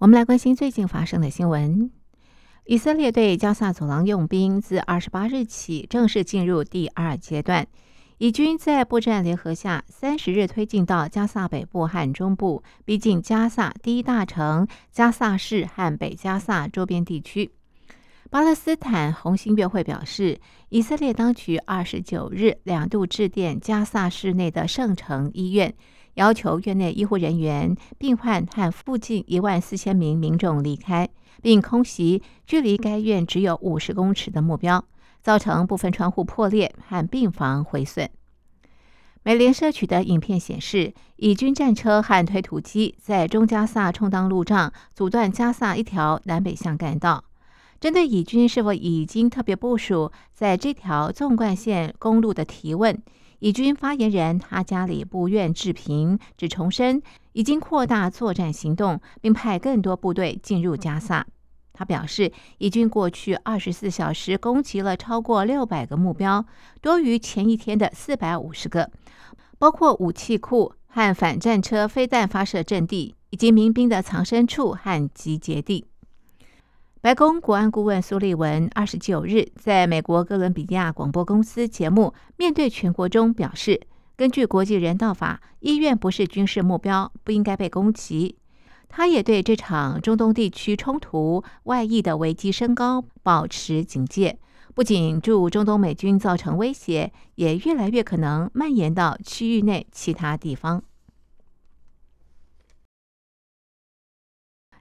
我们来关心最近发生的新闻。以色列对加萨走廊用兵自二十八日起正式进入第二阶段，以军在布战联合下，三十日推进到加萨北部和中部，逼近加萨第一大城加萨市和北加萨周边地区。巴勒斯坦红新月会表示，以色列当局二十九日两度致电加萨市内的圣城医院，要求院内医护人员、病患和附近一万四千名民众离开，并空袭距离该院只有五十公尺的目标，造成部分窗户破裂和病房毁损。美联社取得影片显示，以军战车和推土机在中加萨充当路障，阻断加萨一条南北向干道。针对以军是否已经特别部署在这条纵贯线公路的提问，以军发言人哈加里不愿置评，只重申已经扩大作战行动，并派更多部队进入加萨。他表示，以军过去二十四小时攻击了超过六百个目标，多于前一天的四百五十个，包括武器库和反战车飞弹发射阵地，以及民兵的藏身处和集结地。白宫国安顾问苏利文二十九日在美国哥伦比亚广播公司节目《面对全国》中表示，根据国际人道法，医院不是军事目标，不应该被攻击。他也对这场中东地区冲突外溢的危机升高保持警戒，不仅驻中东美军造成威胁，也越来越可能蔓延到区域内其他地方。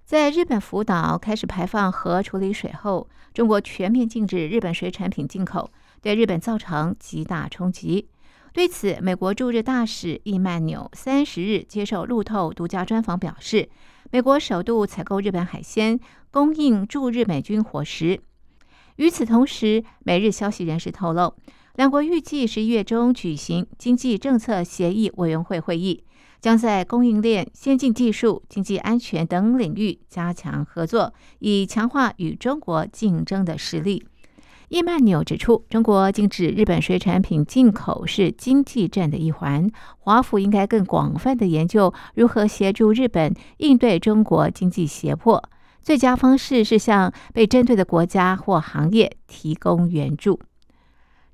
在日本福岛开始排放核处理水后，中国全面禁止日本水产品进口，对日本造成极大冲击。对此，美国驻日大使易曼纽三十日接受路透独家专访表示，美国首度采购日本海鲜，供应驻日美军伙食。与此同时，美日消息人士透露，两国预计十一月中举行经济政策协议委员会会议。将在供应链、先进技术、经济安全等领域加强合作，以强化与中国竞争的实力。伊曼纽指出，中国禁止日本水产品进口是经济战的一环，华府应该更广泛的研究如何协助日本应对中国经济胁迫。最佳方式是向被针对的国家或行业提供援助。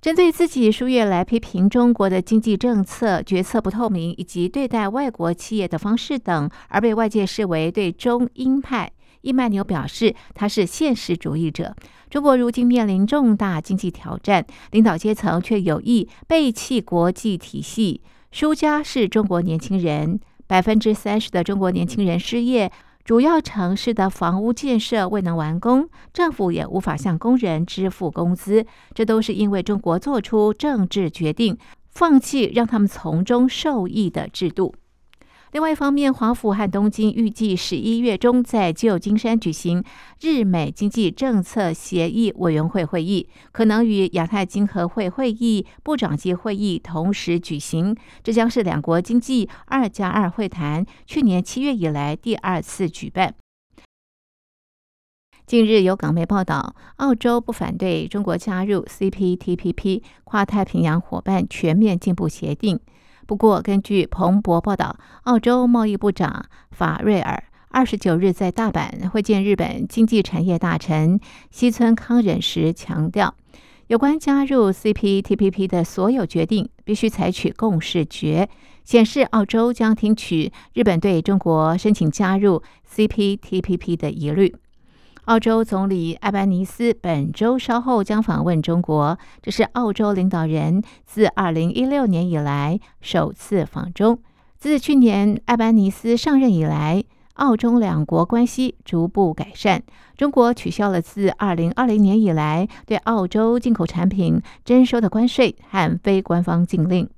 针对自己数月来批评中国的经济政策决策不透明，以及对待外国企业的方式等，而被外界视为对中英派，伊曼纽表示他是现实主义者。中国如今面临重大经济挑战，领导阶层却有意背弃国际体系，输家是中国年轻人，百分之三十的中国年轻人失业。主要城市的房屋建设未能完工，政府也无法向工人支付工资，这都是因为中国做出政治决定，放弃让他们从中受益的制度。另外一方面，华府和东京预计十一月中在旧金山举行日美经济政策协议委员会会议，可能与亚太经合会会议部长级会议同时举行。这将是两国经济二加二会谈去年七月以来第二次举办。近日有港媒报道，澳洲不反对中国加入 CPTPP 跨太平洋伙伴全面进步协定。不过，根据彭博报道，澳洲贸易部长法瑞尔二十九日在大阪会见日本经济产业大臣西村康稔时强调，有关加入 CPTPP 的所有决定必须采取共识决，显示澳洲将听取日本对中国申请加入 CPTPP 的疑虑。澳洲总理艾班尼斯本周稍后将访问中国，这是澳洲领导人自2016年以来首次访中。自去年艾班尼斯上任以来，澳中两国关系逐步改善。中国取消了自2020年以来对澳洲进口产品征收的关税和非官方禁令。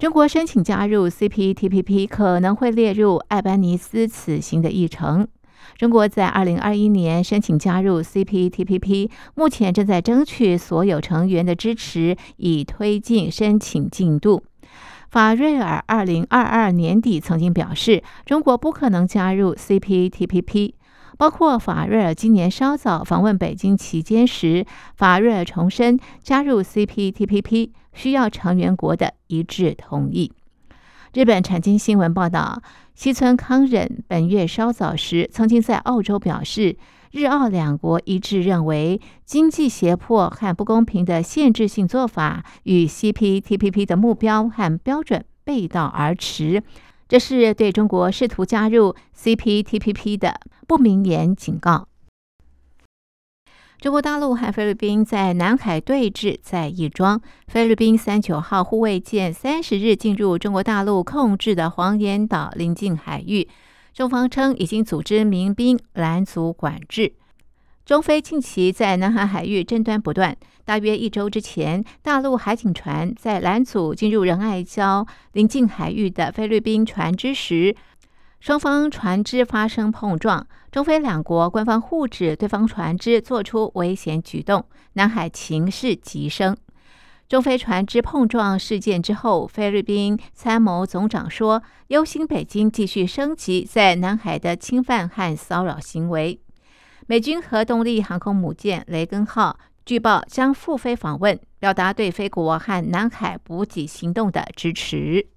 中国申请加入 CPTPP 可能会列入艾班尼斯此行的议程。中国在二零二一年申请加入 CPTPP，目前正在争取所有成员的支持，以推进申请进度。法瑞尔二零二二年底曾经表示，中国不可能加入 CPTPP。包括法瑞尔今年稍早访问北京期间时，法瑞尔重申加入 CPTPP 需要成员国的一致同意。日本产经新闻报道，西村康忍本月稍早时曾经在澳洲表示，日澳两国一致认为经济胁迫和不公平的限制性做法与 CPTPP 的目标和标准背道而驰。这是对中国试图加入 CPTPP 的不明言警告。中国大陆和菲律宾在南海对峙在亦庄。菲律宾三九号护卫舰三十日进入中国大陆控制的黄岩岛临近海域，中方称已经组织民兵拦阻管制。中菲近期在南海海域争端不断。大约一周之前，大陆海警船在拦阻进入仁爱礁临近海域的菲律宾船只时，双方船只发生碰撞。中菲两国官方互指对方船只做出危险举动，南海情势急升。中菲船只碰撞事件之后，菲律宾参谋总长说，忧心北京继续升级在南海的侵犯和骚扰行为。美军核动力航空母舰“雷根”号据报将赴菲访问，表达对菲国和南海补给行动的支持。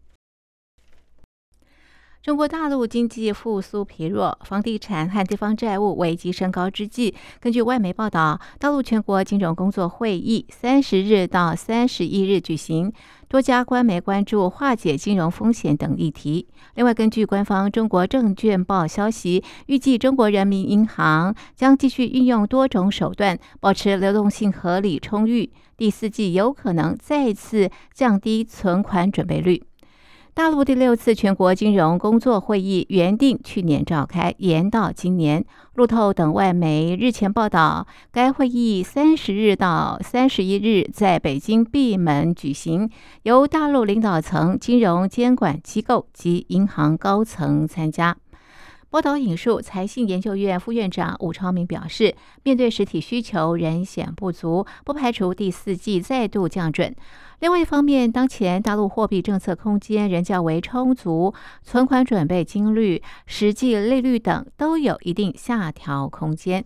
中国大陆经济复苏疲弱，房地产和地方债务危机升高之际，根据外媒报道，大陆全国金融工作会议三十日到三十一日举行。多家官媒关注化解金融风险等议题。另外，根据官方《中国证券报》消息，预计中国人民银行将继续运用多种手段，保持流动性合理充裕。第四季有可能再次降低存款准备率。大陆第六次全国金融工作会议原定去年召开，延到今年。路透等外媒日前报道，该会议三十日到三十一日在北京闭门举行，由大陆领导层、金融监管机构及银行高层参加。报道引述财信研究院副院长武超明表示，面对实体需求仍显不足，不排除第四季再度降准。另外一方面，当前大陆货币政策空间仍较为充足，存款准备金率、实际利率等都有一定下调空间。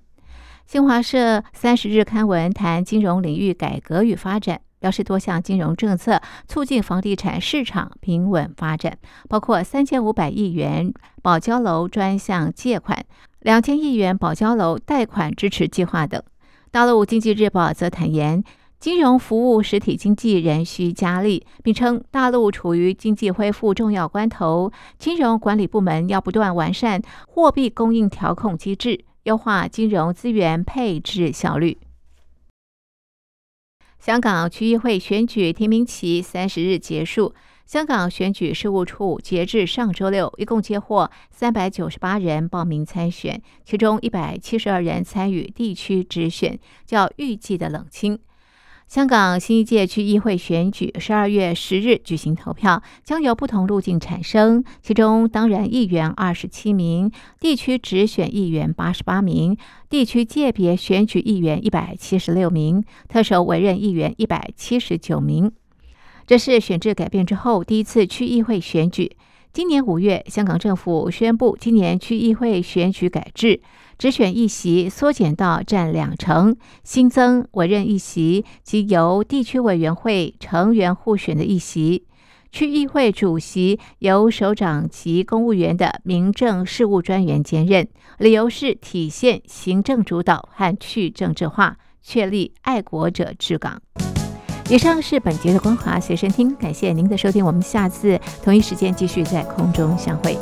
新华社三十日刊文谈金融领域改革与发展。表示多项金融政策促进房地产市场平稳发展，包括三千五百亿元保交楼专项借款、两千亿元保交楼贷款支持计划等。大陆经济日报则坦言，金融服务实体经济仍需加力，并称大陆处于经济恢复重要关头，金融管理部门要不断完善货币供应调控机制，优化金融资源配置效率。香港区议会选举提名期三十日结束。香港选举事务处截至上周六，一共接获三百九十八人报名参选，其中一百七十二人参与地区直选，较预计的冷清。香港新一届区议会选举十二月十日举行投票，将由不同路径产生。其中，当然议员二十七名，地区直选议员八十八名，地区界别选举议员一百七十六名，特首委任议员一百七十九名。这是选制改变之后第一次区议会选举。今年五月，香港政府宣布，今年区议会选举改制。只选议席缩减到占两成，新增委任议席及由地区委员会成员互选的议席。区议会主席由首长及公务员的民政事务专员兼任，理由是体现行政主导和去政治化，确立爱国者治港。以上是本节的光华随身听，感谢您的收听，我们下次同一时间继续在空中相会。